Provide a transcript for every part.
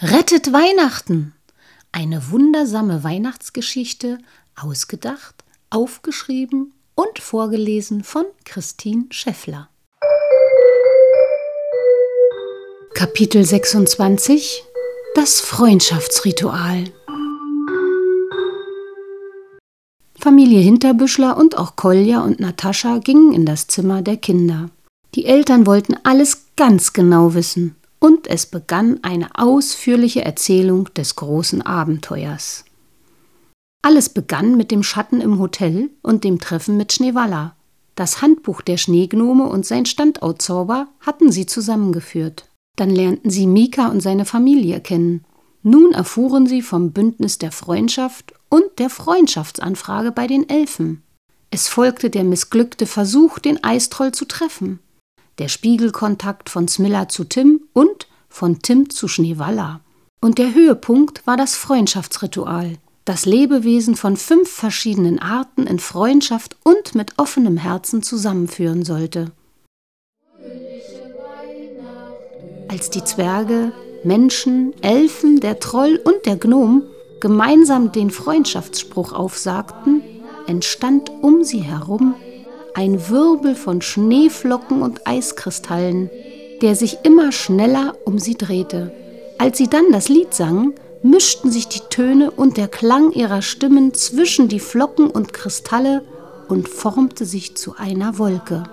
Rettet Weihnachten! Eine wundersame Weihnachtsgeschichte, ausgedacht, aufgeschrieben und vorgelesen von Christine Scheffler. Kapitel 26 Das Freundschaftsritual Familie Hinterbüschler und auch Kolja und Natascha gingen in das Zimmer der Kinder. Die Eltern wollten alles ganz genau wissen, und es begann eine ausführliche Erzählung des großen Abenteuers. Alles begann mit dem Schatten im Hotel und dem Treffen mit Schneewalla. Das Handbuch der Schneegnome und sein Standoutzauber hatten sie zusammengeführt. Dann lernten sie Mika und seine Familie kennen. Nun erfuhren sie vom Bündnis der Freundschaft und der Freundschaftsanfrage bei den Elfen. Es folgte der missglückte Versuch, den Eistroll zu treffen der Spiegelkontakt von Smilla zu Tim und von Tim zu Schneewalla. Und der Höhepunkt war das Freundschaftsritual, das Lebewesen von fünf verschiedenen Arten in Freundschaft und mit offenem Herzen zusammenführen sollte. Als die Zwerge, Menschen, Elfen, der Troll und der Gnom gemeinsam den Freundschaftsspruch aufsagten, entstand um sie herum ein Wirbel von Schneeflocken und Eiskristallen, der sich immer schneller um sie drehte. Als sie dann das Lied sangen, mischten sich die Töne und der Klang ihrer Stimmen zwischen die Flocken und Kristalle und formte sich zu einer Wolke.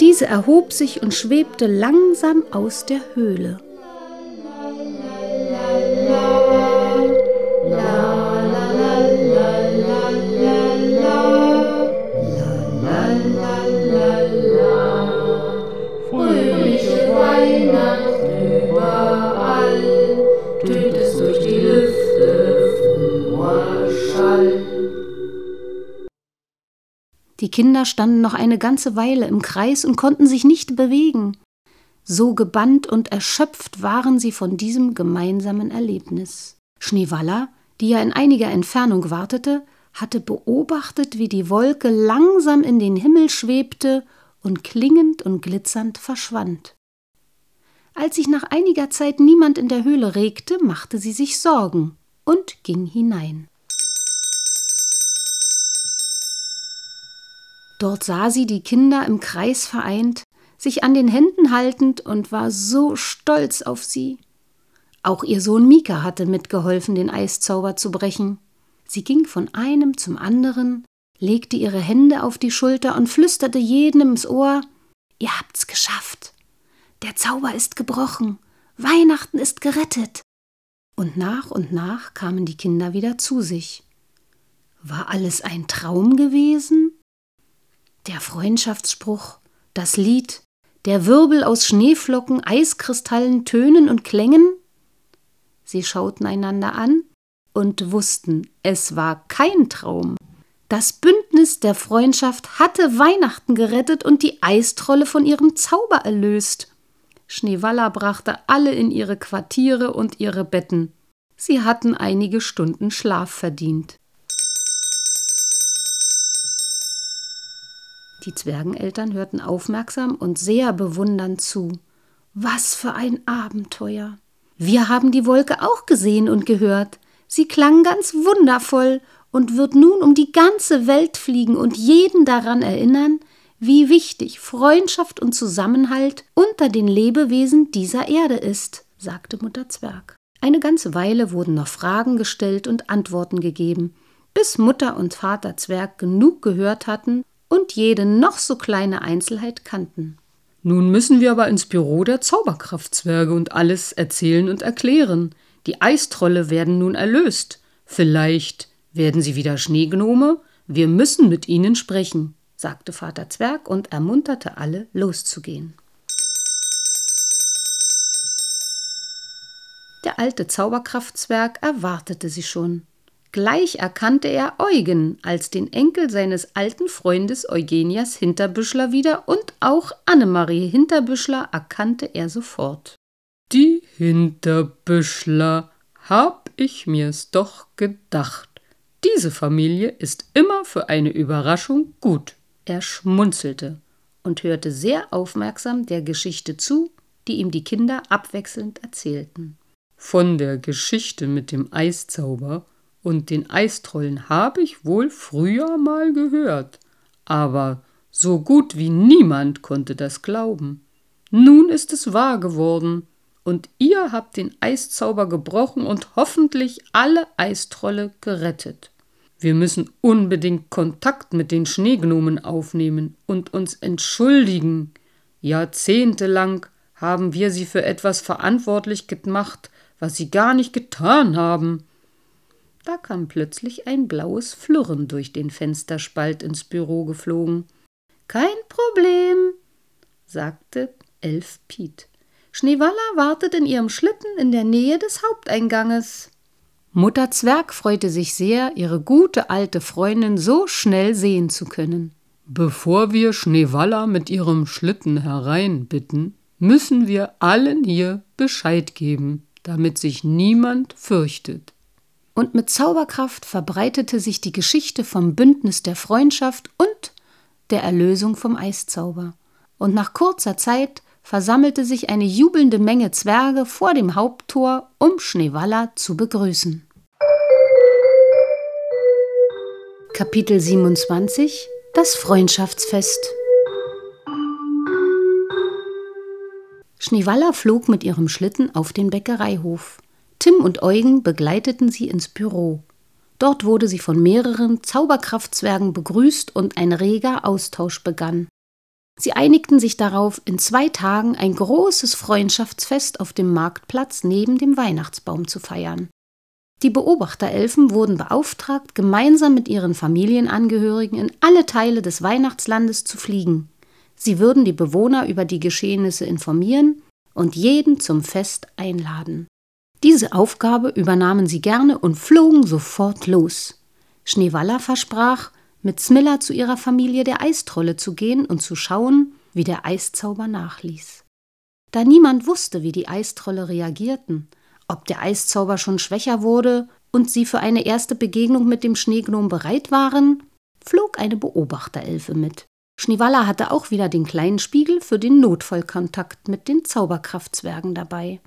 Diese erhob sich und schwebte langsam aus der Höhle. Kinder standen noch eine ganze Weile im Kreis und konnten sich nicht bewegen. So gebannt und erschöpft waren sie von diesem gemeinsamen Erlebnis. Schneewalla, die ja in einiger Entfernung wartete, hatte beobachtet, wie die Wolke langsam in den Himmel schwebte und klingend und glitzernd verschwand. Als sich nach einiger Zeit niemand in der Höhle regte, machte sie sich Sorgen und ging hinein. Dort sah sie die Kinder im Kreis vereint, sich an den Händen haltend und war so stolz auf sie. Auch ihr Sohn Mika hatte mitgeholfen, den Eiszauber zu brechen. Sie ging von einem zum anderen, legte ihre Hände auf die Schulter und flüsterte jedem ins Ohr Ihr habt's geschafft. Der Zauber ist gebrochen. Weihnachten ist gerettet. Und nach und nach kamen die Kinder wieder zu sich. War alles ein Traum gewesen? Der Freundschaftsspruch, das Lied, der Wirbel aus Schneeflocken, Eiskristallen, Tönen und Klängen? Sie schauten einander an und wussten, es war kein Traum. Das Bündnis der Freundschaft hatte Weihnachten gerettet und die Eistrolle von ihrem Zauber erlöst. Schneewalla brachte alle in ihre Quartiere und ihre Betten. Sie hatten einige Stunden Schlaf verdient. Die Zwergeneltern hörten aufmerksam und sehr bewundernd zu. Was für ein Abenteuer. Wir haben die Wolke auch gesehen und gehört. Sie klang ganz wundervoll und wird nun um die ganze Welt fliegen und jeden daran erinnern, wie wichtig Freundschaft und Zusammenhalt unter den Lebewesen dieser Erde ist, sagte Mutter Zwerg. Eine ganze Weile wurden noch Fragen gestellt und Antworten gegeben, bis Mutter und Vater Zwerg genug gehört hatten und jede noch so kleine Einzelheit kannten. Nun müssen wir aber ins Büro der Zauberkraftzwerge und alles erzählen und erklären. Die Eistrolle werden nun erlöst. Vielleicht werden sie wieder Schneegnome? Wir müssen mit ihnen sprechen, sagte Vater Zwerg und ermunterte alle, loszugehen. Der alte Zauberkraftzwerg erwartete sie schon. Gleich erkannte er Eugen als den Enkel seines alten Freundes Eugenias Hinterbüschler wieder und auch Annemarie Hinterbüschler erkannte er sofort. Die Hinterbüschler, hab ich mir's doch gedacht. Diese Familie ist immer für eine Überraschung gut. Er schmunzelte und hörte sehr aufmerksam der Geschichte zu, die ihm die Kinder abwechselnd erzählten. Von der Geschichte mit dem Eiszauber und den Eistrollen habe ich wohl früher mal gehört, aber so gut wie niemand konnte das glauben. Nun ist es wahr geworden, und ihr habt den Eiszauber gebrochen und hoffentlich alle Eistrolle gerettet. Wir müssen unbedingt Kontakt mit den Schneegnomen aufnehmen und uns entschuldigen. Jahrzehntelang haben wir sie für etwas verantwortlich gemacht, was sie gar nicht getan haben. Da kam plötzlich ein blaues Flurren durch den Fensterspalt ins Büro geflogen. Kein Problem, sagte Elf Piet. Schneewalla wartet in ihrem Schlitten in der Nähe des Haupteinganges. Mutter Zwerg freute sich sehr, ihre gute alte Freundin so schnell sehen zu können. Bevor wir Schneewalla mit ihrem Schlitten hereinbitten, müssen wir allen hier Bescheid geben, damit sich niemand fürchtet. Und mit Zauberkraft verbreitete sich die Geschichte vom Bündnis der Freundschaft und der Erlösung vom Eiszauber. Und nach kurzer Zeit versammelte sich eine jubelnde Menge Zwerge vor dem Haupttor, um Schneewalla zu begrüßen. Kapitel 27 Das Freundschaftsfest Schneewalla flog mit ihrem Schlitten auf den Bäckereihof. Tim und Eugen begleiteten sie ins Büro. Dort wurde sie von mehreren Zauberkraftzwergen begrüßt und ein reger Austausch begann. Sie einigten sich darauf, in zwei Tagen ein großes Freundschaftsfest auf dem Marktplatz neben dem Weihnachtsbaum zu feiern. Die Beobachterelfen wurden beauftragt, gemeinsam mit ihren Familienangehörigen in alle Teile des Weihnachtslandes zu fliegen. Sie würden die Bewohner über die Geschehnisse informieren und jeden zum Fest einladen. Diese Aufgabe übernahmen sie gerne und flogen sofort los. Schneewalla versprach, mit Smilla zu ihrer Familie der Eistrolle zu gehen und zu schauen, wie der Eiszauber nachließ. Da niemand wusste, wie die Eistrolle reagierten, ob der Eiszauber schon schwächer wurde und sie für eine erste Begegnung mit dem Schneegnom bereit waren, flog eine Beobachterelfe mit. Schneewalla hatte auch wieder den kleinen Spiegel für den Notfallkontakt mit den Zauberkraftzwergen dabei.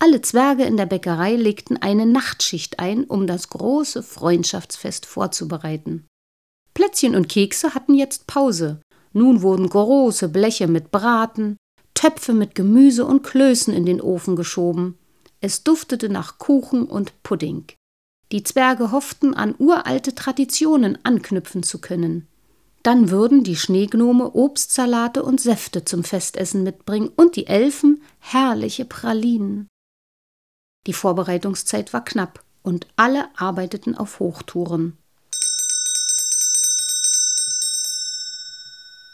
Alle Zwerge in der Bäckerei legten eine Nachtschicht ein, um das große Freundschaftsfest vorzubereiten. Plätzchen und Kekse hatten jetzt Pause. Nun wurden große Bleche mit Braten, Töpfe mit Gemüse und Klößen in den Ofen geschoben. Es duftete nach Kuchen und Pudding. Die Zwerge hofften, an uralte Traditionen anknüpfen zu können. Dann würden die Schneegnome Obstsalate und Säfte zum Festessen mitbringen und die Elfen herrliche Pralinen. Die Vorbereitungszeit war knapp und alle arbeiteten auf Hochtouren.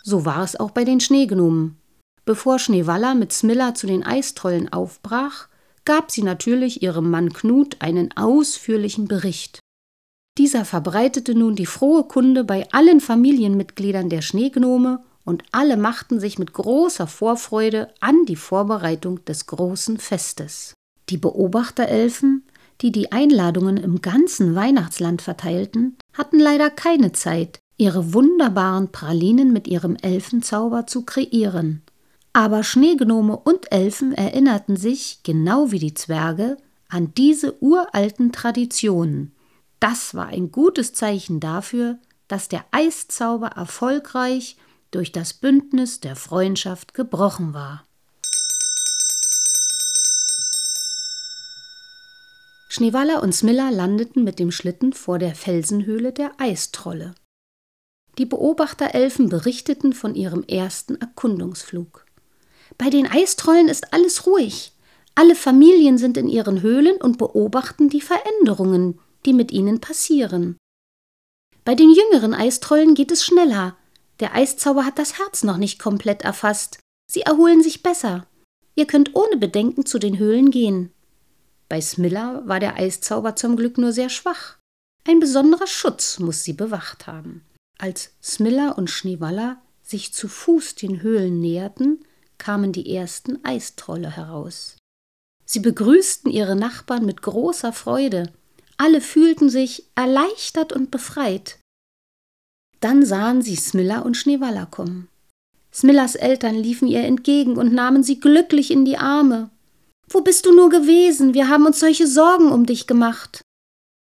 So war es auch bei den Schneegnomen. Bevor Schneewalla mit Smilla zu den Eistrollen aufbrach, gab sie natürlich ihrem Mann Knut einen ausführlichen Bericht. Dieser verbreitete nun die frohe Kunde bei allen Familienmitgliedern der Schneegnome und alle machten sich mit großer Vorfreude an die Vorbereitung des großen Festes. Die Beobachterelfen, die die Einladungen im ganzen Weihnachtsland verteilten, hatten leider keine Zeit, ihre wunderbaren Pralinen mit ihrem Elfenzauber zu kreieren. Aber Schneegnome und Elfen erinnerten sich, genau wie die Zwerge, an diese uralten Traditionen. Das war ein gutes Zeichen dafür, dass der Eiszauber erfolgreich durch das Bündnis der Freundschaft gebrochen war. Schneewalla und Smilla landeten mit dem Schlitten vor der Felsenhöhle der Eistrolle. Die Beobachterelfen berichteten von ihrem ersten Erkundungsflug. Bei den Eistrollen ist alles ruhig. Alle Familien sind in ihren Höhlen und beobachten die Veränderungen, die mit ihnen passieren. Bei den jüngeren Eistrollen geht es schneller. Der Eiszauber hat das Herz noch nicht komplett erfasst. Sie erholen sich besser. Ihr könnt ohne Bedenken zu den Höhlen gehen. Bei Smilla war der Eiszauber zum Glück nur sehr schwach. Ein besonderer Schutz muss sie bewacht haben. Als Smilla und Schneewalla sich zu Fuß den Höhlen näherten, kamen die ersten Eistrolle heraus. Sie begrüßten ihre Nachbarn mit großer Freude. Alle fühlten sich erleichtert und befreit. Dann sahen sie Smilla und Schneewalla kommen. Smillas Eltern liefen ihr entgegen und nahmen sie glücklich in die Arme. Wo bist du nur gewesen? Wir haben uns solche Sorgen um dich gemacht.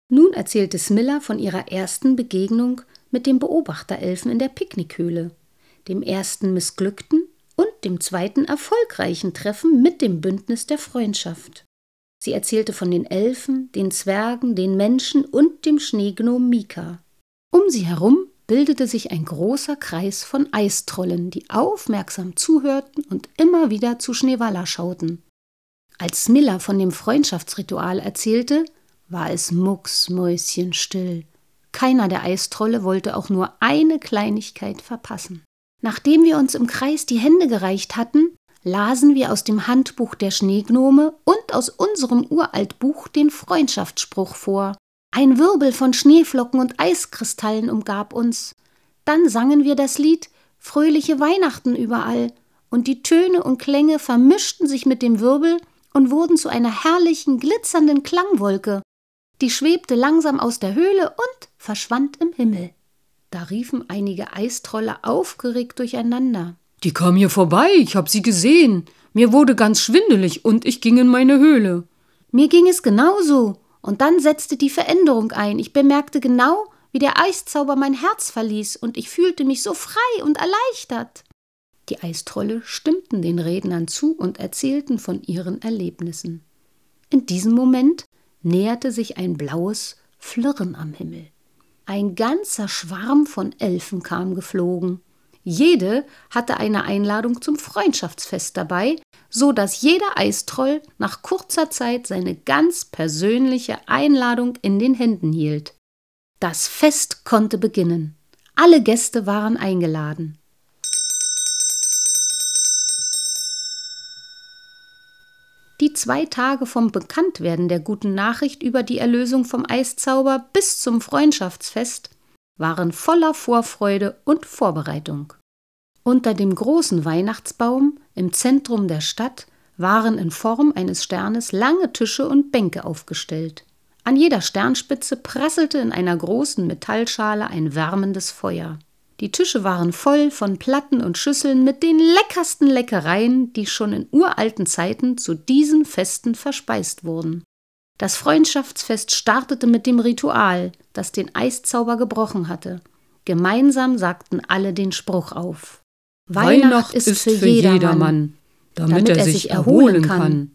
Nun erzählte Smilla von ihrer ersten Begegnung mit dem Beobachterelfen in der Picknickhöhle, dem ersten missglückten und dem zweiten erfolgreichen Treffen mit dem Bündnis der Freundschaft. Sie erzählte von den Elfen, den Zwergen, den Menschen und dem Schneegnom Mika. Um sie herum bildete sich ein großer Kreis von Eistrollen, die aufmerksam zuhörten und immer wieder zu Schneewalla schauten. Als Miller von dem Freundschaftsritual erzählte, war es mucksmäuschenstill. Keiner der Eistrolle wollte auch nur eine Kleinigkeit verpassen. Nachdem wir uns im Kreis die Hände gereicht hatten, lasen wir aus dem Handbuch der Schneegnome und aus unserem Uraltbuch den Freundschaftsspruch vor. Ein Wirbel von Schneeflocken und Eiskristallen umgab uns. Dann sangen wir das Lied Fröhliche Weihnachten überall, und die Töne und Klänge vermischten sich mit dem Wirbel und wurden zu einer herrlichen, glitzernden Klangwolke. Die schwebte langsam aus der Höhle und verschwand im Himmel. Da riefen einige Eistrolle aufgeregt durcheinander. Die kam hier vorbei, ich hab sie gesehen. Mir wurde ganz schwindelig und ich ging in meine Höhle. Mir ging es genauso. Und dann setzte die Veränderung ein. Ich bemerkte genau, wie der Eiszauber mein Herz verließ, und ich fühlte mich so frei und erleichtert. Die Eistrolle stimmten den Rednern zu und erzählten von ihren Erlebnissen. In diesem Moment näherte sich ein blaues Flirren am Himmel. Ein ganzer Schwarm von Elfen kam geflogen. Jede hatte eine Einladung zum Freundschaftsfest dabei, so dass jeder Eistroll nach kurzer Zeit seine ganz persönliche Einladung in den Händen hielt. Das Fest konnte beginnen. Alle Gäste waren eingeladen. Die zwei Tage vom Bekanntwerden der guten Nachricht über die Erlösung vom Eiszauber bis zum Freundschaftsfest waren voller Vorfreude und Vorbereitung. Unter dem großen Weihnachtsbaum im Zentrum der Stadt waren in Form eines Sternes lange Tische und Bänke aufgestellt. An jeder Sternspitze prasselte in einer großen Metallschale ein wärmendes Feuer. Die Tische waren voll von Platten und Schüsseln mit den leckersten Leckereien, die schon in uralten Zeiten zu diesen Festen verspeist wurden. Das Freundschaftsfest startete mit dem Ritual, das den Eiszauber gebrochen hatte. Gemeinsam sagten alle den Spruch auf. Weihnacht ist, ist für, jedermann, jedermann damit, damit, er sich erholen kann.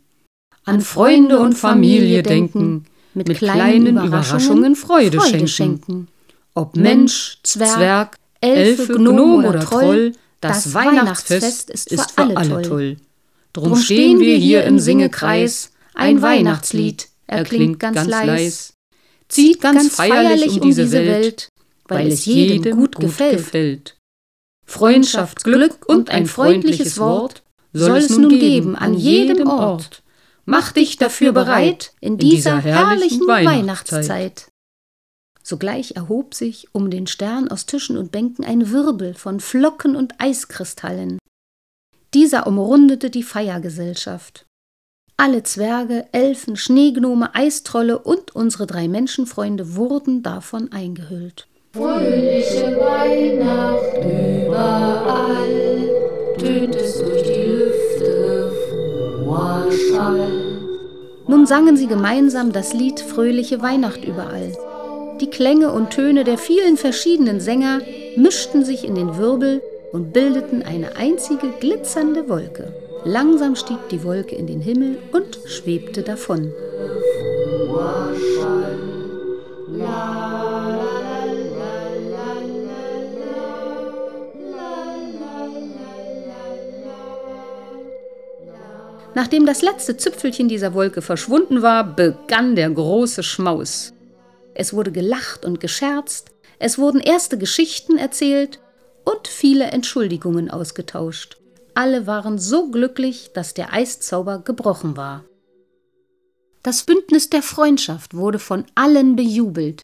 An Freunde und Familie denken, mit kleinen Überraschungen Freude schenken. Ob Mensch, Zwerg, Elfe, Gnome oder Troll, das Weihnachtsfest ist für alle toll. Drum stehen wir hier im Singekreis, ein Weihnachtslied. Erklingt ganz leis, zieht ganz feierlich um diese Welt, weil es jedem gut gefällt. Freundschaft, Glück und ein freundliches Wort soll es nun geben an jedem Ort. Mach dich dafür bereit in dieser herrlichen Weihnachtszeit. Sogleich erhob sich um den Stern aus Tischen und Bänken ein Wirbel von Flocken und Eiskristallen. Dieser umrundete die Feiergesellschaft. Alle Zwerge, Elfen, Schneegnome, Eistrolle und unsere drei Menschenfreunde wurden davon eingehüllt. Fröhliche Weihnacht überall, tönt es durch die Lüfte froher Schall. Nun sangen sie gemeinsam das Lied Fröhliche Weihnacht überall. Die Klänge und Töne der vielen verschiedenen Sänger mischten sich in den Wirbel und bildeten eine einzige glitzernde Wolke. Langsam stieg die Wolke in den Himmel und schwebte davon. Nachdem das letzte Züpfelchen dieser Wolke verschwunden war, begann der große Schmaus. Es wurde gelacht und gescherzt, es wurden erste Geschichten erzählt und viele Entschuldigungen ausgetauscht. Alle waren so glücklich, dass der Eiszauber gebrochen war. Das Bündnis der Freundschaft wurde von allen bejubelt.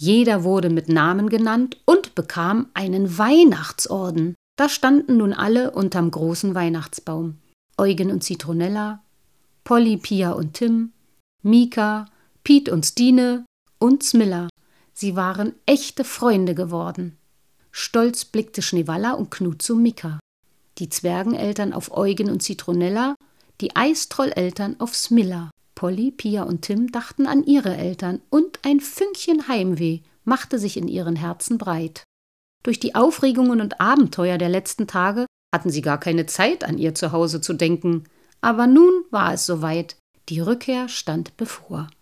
Jeder wurde mit Namen genannt und bekam einen Weihnachtsorden. Da standen nun alle unterm großen Weihnachtsbaum. Eugen und Zitronella, Polly, Pia und Tim, Mika, Piet und Stine und Smilla. Sie waren echte Freunde geworden. Stolz blickte Schneewalla und Knut zu Mika. Die Zwergeneltern auf Eugen und Zitronella, Die Eistrolleltern auf Smilla. Polly, Pia und Tim dachten an ihre Eltern und ein Fünkchen Heimweh machte sich in ihren Herzen breit. Durch die Aufregungen und Abenteuer der letzten Tage hatten sie gar keine Zeit, an ihr Zuhause zu denken. Aber nun war es soweit. Die Rückkehr stand bevor.